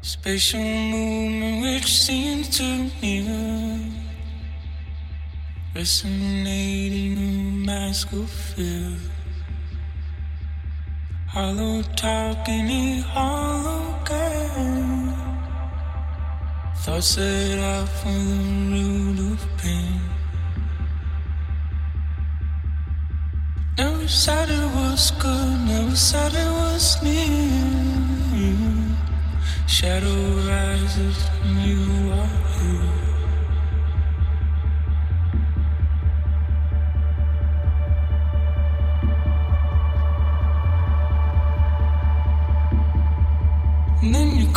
Spatial movement which seems to near Resonating a mask of fear. Hollow talking in hollow game Thoughts set out from the root of pain Never said it was good, never said it was near. Shadow rises and you are here. And then you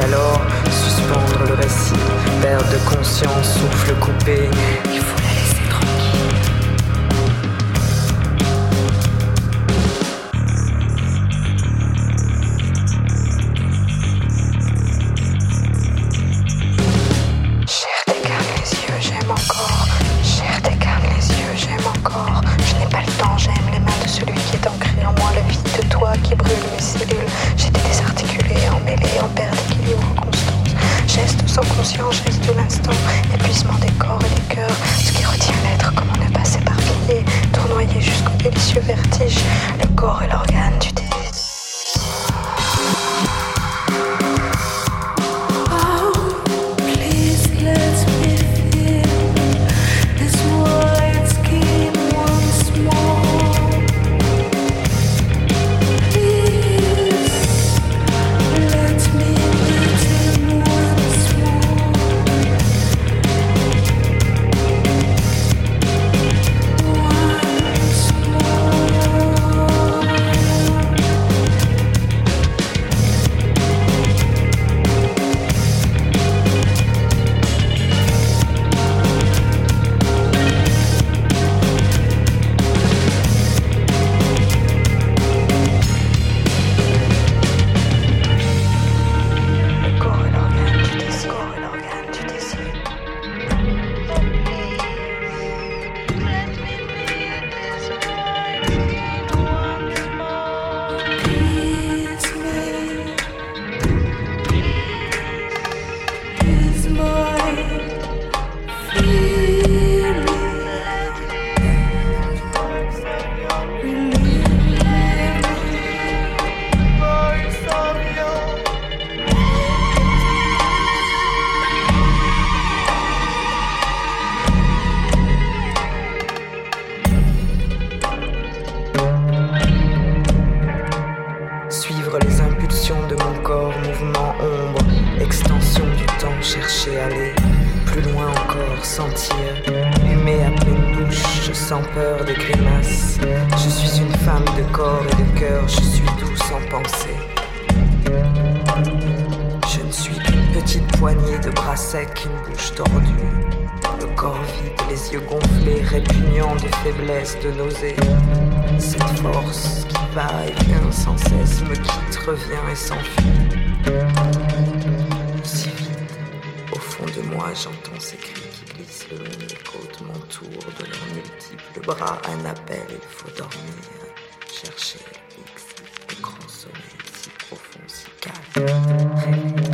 alors suspendre le récit, perte de conscience, souffle coupé, s'enfuit. Si vite, au fond de moi, j'entends ces cris qui glissent le long des côtes, m'entourent de leurs multiples bras. Un appel, il faut dormir, chercher X, le grand sommeil si profond, si calme.